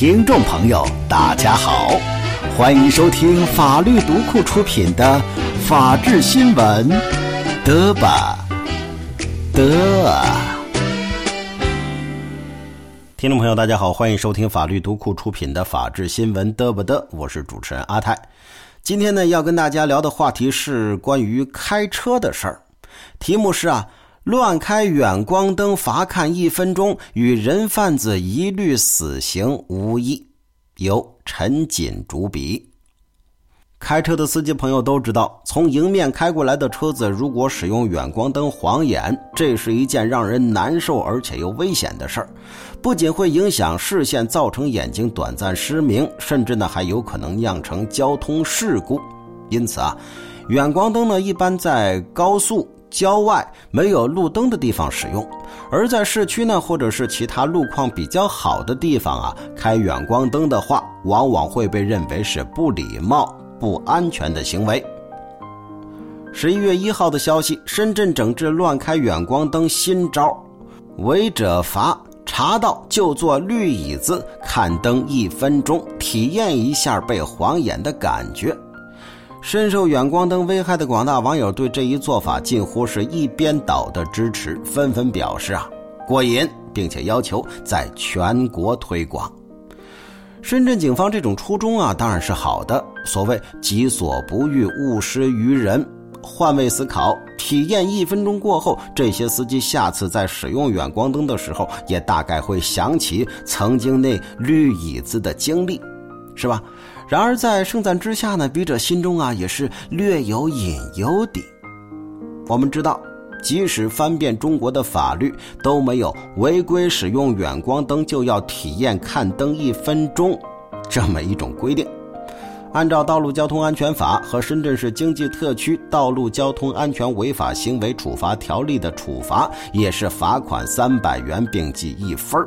听众朋友，大家好，欢迎收听法律读库出品的《法治新闻》，得吧，得！听众朋友，大家好，欢迎收听法律读库出品的《法治新闻》，得不得？我是主持人阿泰。今天呢，要跟大家聊的话题是关于开车的事儿，题目是啊。乱开远光灯罚看一分钟，与人贩子一律死刑无异。由陈锦主笔。开车的司机朋友都知道，从迎面开过来的车子如果使用远光灯晃眼，这是一件让人难受而且又危险的事儿。不仅会影响视线，造成眼睛短暂失明，甚至呢还有可能酿成交通事故。因此啊，远光灯呢一般在高速。郊外没有路灯的地方使用，而在市区呢，或者是其他路况比较好的地方啊，开远光灯的话，往往会被认为是不礼貌、不安全的行为。十一月一号的消息，深圳整治乱开远光灯新招，违者罚，查到就坐绿椅子看灯一分钟，体验一下被晃眼的感觉。深受远光灯危害的广大网友对这一做法近乎是一边倒的支持，纷纷表示啊过瘾，并且要求在全国推广。深圳警方这种初衷啊当然是好的，所谓己所不欲，勿施于人。换位思考，体验一分钟过后，这些司机下次在使用远光灯的时候，也大概会想起曾经那绿椅子的经历，是吧？然而，在盛赞之下呢，笔者心中啊也是略有隐忧的。我们知道，即使翻遍中国的法律，都没有违规使用远光灯就要体验看灯一分钟这么一种规定。按照《道路交通安全法》和《深圳市经济特区道路交通安全违法行为处罚条例》的处罚，也是罚款三百元并记一分儿。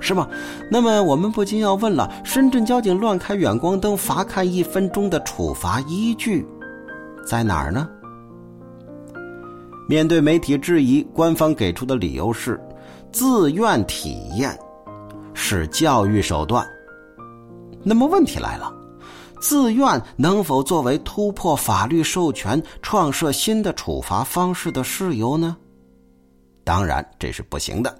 是吗？那么我们不禁要问了：深圳交警乱开远光灯罚看一分钟的处罚依据在哪儿呢？面对媒体质疑，官方给出的理由是自愿体验是教育手段。那么问题来了：自愿能否作为突破法律授权、创设新的处罚方式的事由呢？当然，这是不行的。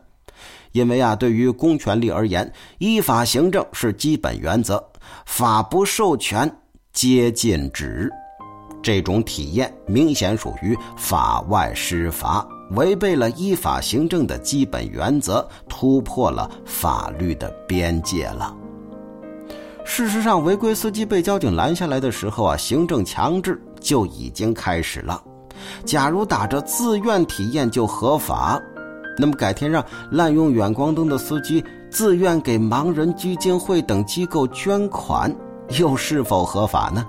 因为啊，对于公权力而言，依法行政是基本原则，法不授权皆禁止。这种体验明显属于法外施罚，违背了依法行政的基本原则，突破了法律的边界了。事实上，违规司机被交警拦下来的时候啊，行政强制就已经开始了。假如打着自愿体验就合法。那么改天让滥用远光灯的司机自愿给盲人基金会等机构捐款，又是否合法呢？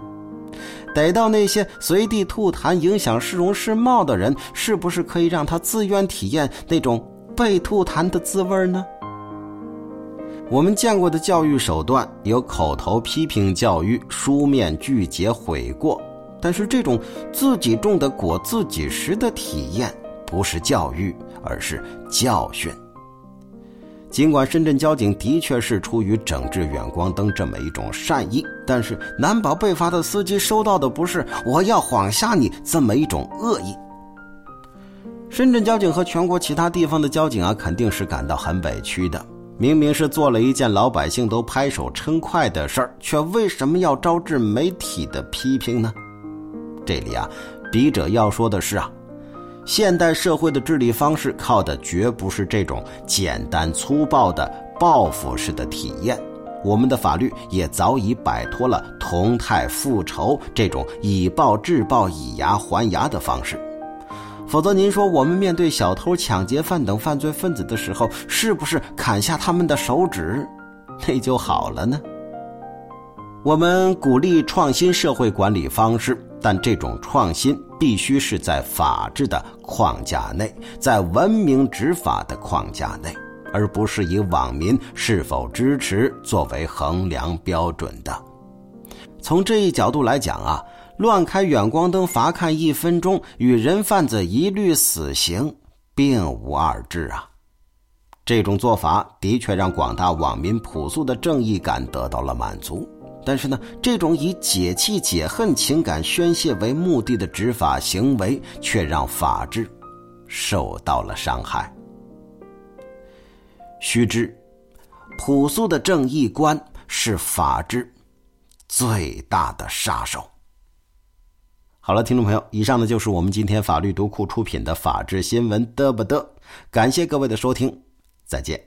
逮到那些随地吐痰影响市容市貌的人，是不是可以让他自愿体验那种被吐痰的滋味呢？我们见过的教育手段有口头批评教育、书面拒绝悔过，但是这种自己种的果自己食的体验，不是教育。而是教训。尽管深圳交警的确是出于整治远光灯这么一种善意，但是难保被罚的司机收到的不是“我要晃瞎你”这么一种恶意。深圳交警和全国其他地方的交警啊，肯定是感到很委屈的。明明是做了一件老百姓都拍手称快的事儿，却为什么要招致媒体的批评呢？这里啊，笔者要说的是啊。现代社会的治理方式靠的绝不是这种简单粗暴的报复式的体验，我们的法律也早已摆脱了同态复仇这种以暴制暴、以牙还牙的方式。否则，您说我们面对小偷、抢劫犯等犯罪分子的时候，是不是砍下他们的手指，那就好了呢？我们鼓励创新社会管理方式。但这种创新必须是在法治的框架内，在文明执法的框架内，而不是以网民是否支持作为衡量标准的。从这一角度来讲啊，乱开远光灯罚看一分钟，与人贩子一律死刑，并无二致啊。这种做法的确让广大网民朴素的正义感得到了满足。但是呢，这种以解气解恨情感宣泄为目的的执法行为，却让法治受到了伤害。须知，朴素的正义观是法治最大的杀手。好了，听众朋友，以上呢就是我们今天法律读库出品的法治新闻得不得，感谢各位的收听，再见。